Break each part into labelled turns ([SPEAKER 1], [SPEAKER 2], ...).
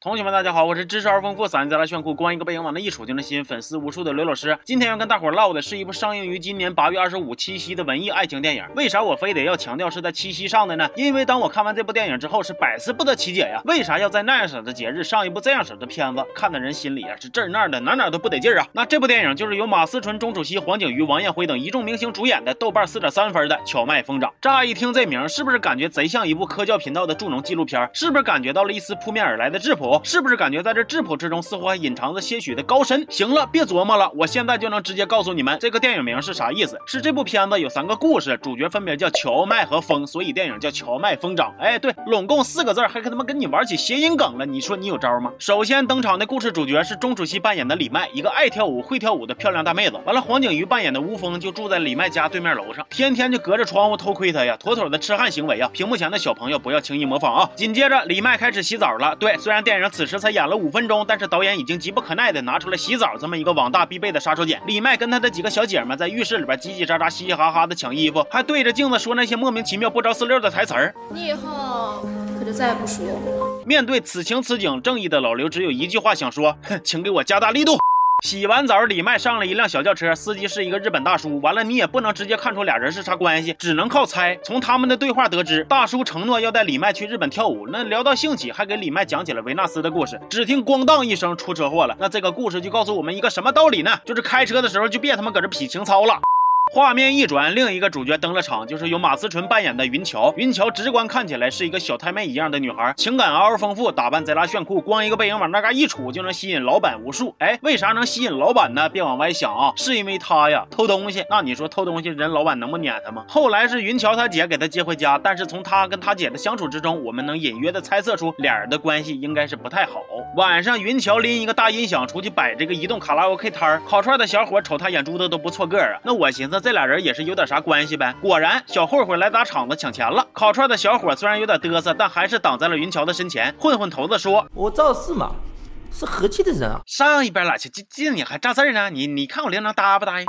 [SPEAKER 1] 同学们，大家好，我是知识而丰富、嗓音贼拉炫酷、光一个背影往那一杵就能吸引粉丝无数的刘老师。今天要跟大伙唠的是一部上映于今年八月二十五七夕的文艺爱情电影。为啥我非得要强调是在七夕上的呢？因为当我看完这部电影之后，是百思不得其解呀。为啥要在那样式的节日上一部这样式的片子？看的人心里啊是这儿那儿的，哪哪都不得劲啊。那这部电影就是由马思纯、钟楚曦、黄景瑜、王艳辉等一众明星主演的，豆瓣四点三分的《荞麦疯长》。乍一听这名，是不是感觉贼像一部科教频道的助农纪录片？是不是感觉到了一丝扑面而来的质朴？是不是感觉在？这质朴之中，似乎还隐藏着些许的高深。行了，别琢磨了，我现在就能直接告诉你们，这个电影名是啥意思。是这部片子有三个故事，主角分别叫荞麦和风，所以电影叫荞麦疯长。哎，对，拢共四个字，还他妈跟你玩起谐音梗了。你说你有招吗？首先登场的故事主角是钟楚曦扮演的李麦，一个爱跳舞、会跳舞的漂亮大妹子。完了，黄景瑜扮演的吴峰就住在李麦家对面楼上，天天就隔着窗户偷窥她呀，妥妥的痴汉行为啊！屏幕前的小朋友不要轻易模仿啊！紧接着，李麦开始洗澡了。对，虽然电影此时才演了五分钟，但是导导演已经急不可耐的拿出了洗澡这么一个网大必备的杀手锏。李麦跟他的几个小姐们在浴室里边叽叽喳喳、嘻嘻哈哈的抢衣服，还对着镜子说那些莫名其妙、不着四六的台词儿。
[SPEAKER 2] 你以后可就再也不属于我
[SPEAKER 1] 了。面对此情此景，正义的老刘只有一句话想说：哼，请给我加大力度。洗完澡，李麦上了一辆小轿车，司机是一个日本大叔。完了，你也不能直接看出俩人是啥关系，只能靠猜。从他们的对话得知，大叔承诺要带李麦去日本跳舞。那聊到兴起，还给李麦讲起了维纳斯的故事。只听咣当一声，出车祸了。那这个故事就告诉我们一个什么道理呢？就是开车的时候就别他妈搁这劈情操了。画面一转，另一个主角登了场，就是由马思纯扮演的云桥。云桥直观看起来是一个小太妹一样的女孩，情感嗷嗷丰富，打扮贼拉炫酷，光一个背影往那嘎一杵就能吸引老板无数。哎，为啥能吸引老板呢？别往歪想啊，是因为她呀偷东西。那你说偷东西，人老板能不撵她吗？后来是云桥她姐给她接回家，但是从她跟她姐的相处之中，我们能隐约的猜测出俩人的关系应该是不太好。晚上，云桥拎一个大音响出去摆这个移动卡拉 OK 摊儿，烤串的小伙瞅他眼珠子都不错个儿啊。那我寻思这俩人也是有点啥关系呗。果然，小混混来砸场子抢钱了。烤串的小伙虽然有点嘚瑟，但还是挡在了云桥的身前。混混头子说：“
[SPEAKER 3] 我赵四嘛，是和气的人啊。”
[SPEAKER 1] 上一边了去，这这你还炸事儿呢？你你看我领导答不答应？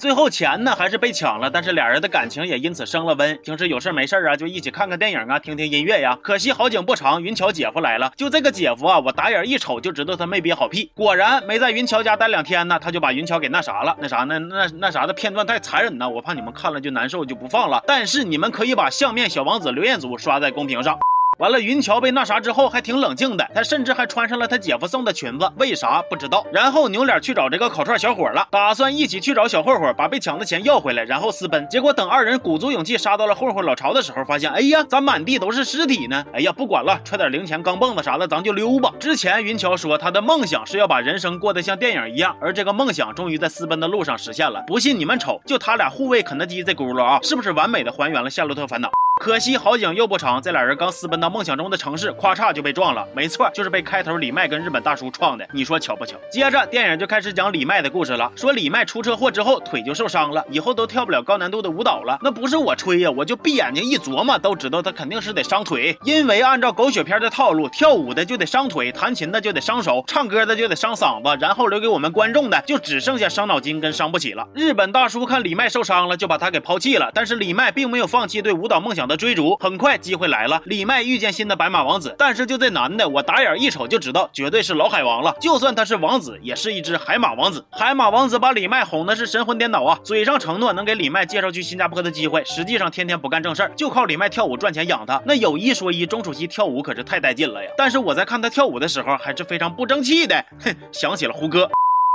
[SPEAKER 1] 最后钱呢还是被抢了，但是俩人的感情也因此升了温。平时有事没事啊，就一起看看电影啊，听听音乐呀。可惜好景不长，云桥姐夫来了。就这个姐夫啊，我打眼一瞅就知道他没憋好屁。果然没在云桥家待两天呢，他就把云桥给那啥了。那啥那那那啥的片段太残忍呢，我怕你们看了就难受，就不放了。但是你们可以把相面小王子刘彦祖刷在公屏上。完了，云桥被那啥之后还挺冷静的，他甚至还穿上了他姐夫送的裙子，为啥不知道？然后扭脸去找这个烤串小伙了，打算一起去找小混混，把被抢的钱要回来，然后私奔。结果等二人鼓足勇气杀到了混混老巢的时候，发现，哎呀，咋满地都是尸体呢？哎呀，不管了，揣点零钱、钢镚子啥的，咱就溜吧。之前云桥说他的梦想是要把人生过得像电影一样，而这个梦想终于在私奔的路上实现了。不信你们瞅，就他俩护卫肯德基这轱辘啊，是不是完美的还原了《夏洛特烦恼》？可惜好景又不长，这俩人刚私奔到梦想中的城市，咵嚓就被撞了。没错，就是被开头李麦跟日本大叔撞的。你说巧不巧？接着电影就开始讲李麦的故事了。说李麦出车祸之后腿就受伤了，以后都跳不了高难度的舞蹈了。那不是我吹呀，我就闭眼睛一琢磨，都知道他肯定是得伤腿。因为按照狗血片的套路，跳舞的就得伤腿，弹琴的就得伤手，唱歌的就得伤嗓子，然后留给我们观众的就只剩下伤脑筋跟伤不起了。日本大叔看李麦受伤了，就把他给抛弃了。但是李麦并没有放弃对舞蹈梦想。的追逐很快，机会来了。李麦遇见新的白马王子，但是就这男的，我打眼一瞅就知道，绝对是老海王了。就算他是王子，也是一只海马王子。海马王子把李麦哄的是神魂颠倒啊！嘴上承诺能给李麦介绍去新加坡的机会，实际上天天不干正事儿，就靠李麦跳舞赚钱养他。那有一说一，钟楚曦跳舞可是太带劲了呀！但是我在看他跳舞的时候，还是非常不争气的。哼，想起了胡歌。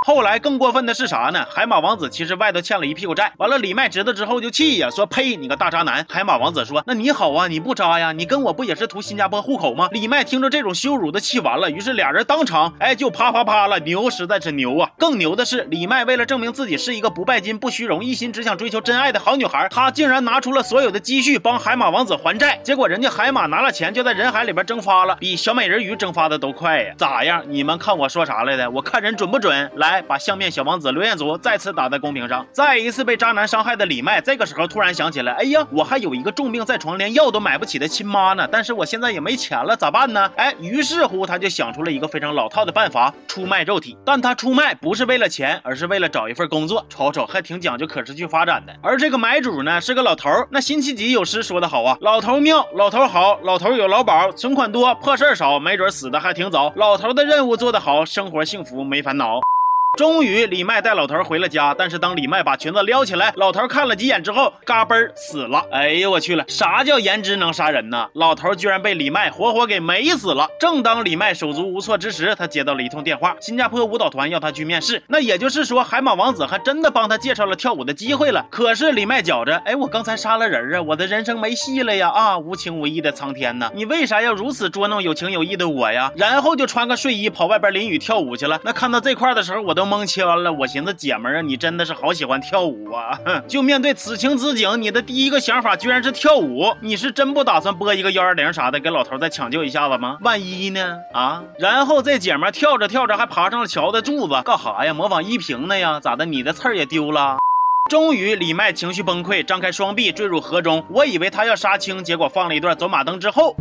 [SPEAKER 1] 后来更过分的是啥呢？海马王子其实外头欠了一屁股债，完了李麦知道之后就气呀，说呸你个大渣男！海马王子说那你好啊，你不渣呀？你跟我不也是图新加坡户口吗？李麦听着这种羞辱的气完了，于是俩人当场哎就啪啪啪了，牛实在是牛啊！更牛的是李麦为了证明自己是一个不拜金不虚荣，一心只想追求真爱的好女孩，她竟然拿出了所有的积蓄帮海马王子还债，结果人家海马拿了钱就在人海里边蒸发了，比小美人鱼蒸发的都快呀！咋样？你们看我说啥来的？我看人准不准？来。来，把相面小王子刘彦祖再次打在公屏上。再一次被渣男伤害的李麦，这个时候突然想起来，哎呀，我还有一个重病在床，连药都买不起的亲妈呢。但是我现在也没钱了，咋办呢？哎，于是乎他就想出了一个非常老套的办法，出卖肉体。但他出卖不是为了钱，而是为了找一份工作。瞅瞅，还挺讲究可持续发展的。而这个买主呢，是个老头。那辛弃疾有诗说得好啊，老头妙，老头好，老头有劳保，存款多，破事儿少，没准死的还挺早。老头的任务做得好，生活幸福没烦恼。终于，李麦带老头回了家。但是当李麦把裙子撩起来，老头看了几眼之后，嘎嘣死了。哎呦我去了，啥叫颜值能杀人呢？老头居然被李麦活活给美死了。正当李麦手足无措之时，他接到了一通电话，新加坡舞蹈团要他去面试。那也就是说，海马王子还真的帮他介绍了跳舞的机会了。可是李麦觉着，哎，我刚才杀了人啊，我的人生没戏了呀！啊，无情无义的苍天呐，你为啥要如此捉弄有情有义的我呀？然后就穿个睡衣跑外边淋雨跳舞去了。那看到这块的时候，我都。蒙圈了，我寻思姐们儿啊，你真的是好喜欢跳舞啊！哼，就面对此情此景，你的第一个想法居然是跳舞，你是真不打算拨一个幺二零啥的给老头再抢救一下子吗？万一呢？啊！然后这姐们儿跳着跳着还爬上了桥的柱子，干哈呀？模仿依萍呢呀？咋的？你的刺儿也丢了？终于，李麦情绪崩溃，张开双臂坠入河中。我以为他要杀青，结果放了一段走马灯之后。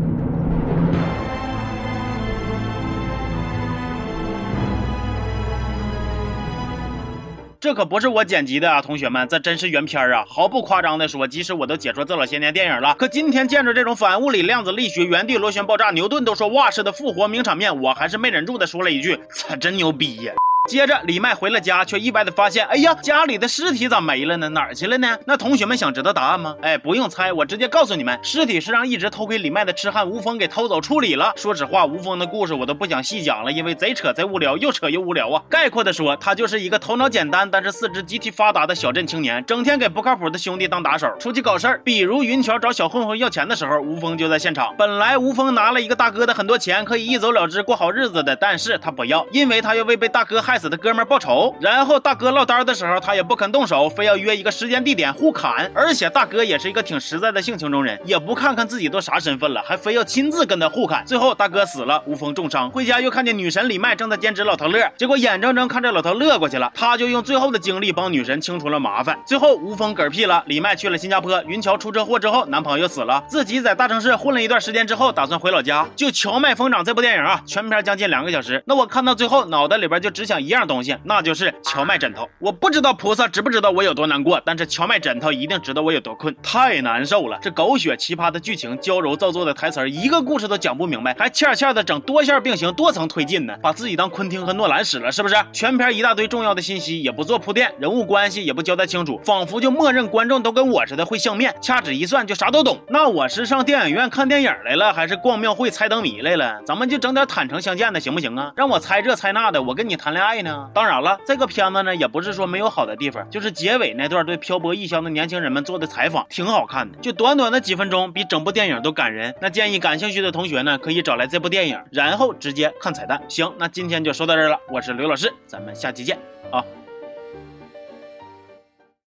[SPEAKER 1] 这可不是我剪辑的啊，同学们，这真是原片儿啊！毫不夸张的说，即使我都解说这老些年电影了，可今天见着这种反物理量子力学、原地螺旋爆炸、牛顿都说哇似的复活名场面，我还是没忍住的说了一句：操，真牛逼呀！接着，李麦回了家，却意外的发现，哎呀，家里的尸体咋没了呢？哪儿去了呢？那同学们想知道答案吗？哎，不用猜，我直接告诉你们，尸体是让一直偷窥李麦的痴汉吴峰给偷走处理了。说实话，吴峰的故事我都不想细讲了，因为贼扯贼无聊，又扯又无聊啊。概括的说，他就是一个头脑简单但是四肢极其发达的小镇青年，整天给不靠谱的兄弟当打手，出去搞事儿。比如云桥找小混混要钱的时候，吴峰就在现场。本来吴峰拿了一个大哥的很多钱，可以一走了之过好日子的，但是他不要，因为他要为被大哥害害死的哥们报仇。然后大哥落单的时候，他也不肯动手，非要约一个时间地点互砍。而且大哥也是一个挺实在的性情中人，也不看看自己都啥身份了，还非要亲自跟他互砍。最后大哥死了，吴峰重伤，回家又看见女神李麦正在兼职老头乐，结果眼睁睁看着老头乐过去了，他就用最后的精力帮女神清除了麻烦。最后吴峰嗝屁了，李麦去了新加坡，云桥出车祸之后，男朋友死了，自己在大城市混了一段时间之后，打算回老家。就《荞麦疯长》这部电影啊，全片将近两个小时，那我看到最后，脑袋里边就只想一样东西，那就是。荞麦枕头，我不知道菩萨知不知道我有多难过，但是荞麦枕头一定知道我有多困，太难受了。这狗血奇葩的剧情，娇柔造作的台词，一个故事都讲不明白，还欠欠的整多线并行、多层推进呢，把自己当昆汀和诺兰使了是不是？全片一大堆重要的信息也不做铺垫，人物关系也不交代清楚，仿佛就默认观众都跟我似的会相面，掐指一算就啥都懂。那我是上电影院看电影来了，还是逛庙会猜灯谜来了？咱们就整点坦诚相见的行不行啊？让我猜这猜那的，我跟你谈恋爱爱呢？当然了，这个。片子呢也不是说没有好的地方，就是结尾那段对漂泊异乡的年轻人们做的采访挺好看的，就短短的几分钟，比整部电影都感人。那建议感兴趣的同学呢，可以找来这部电影，然后直接看彩蛋。行，那今天就说到这儿了，我是刘老师，咱们下期见啊。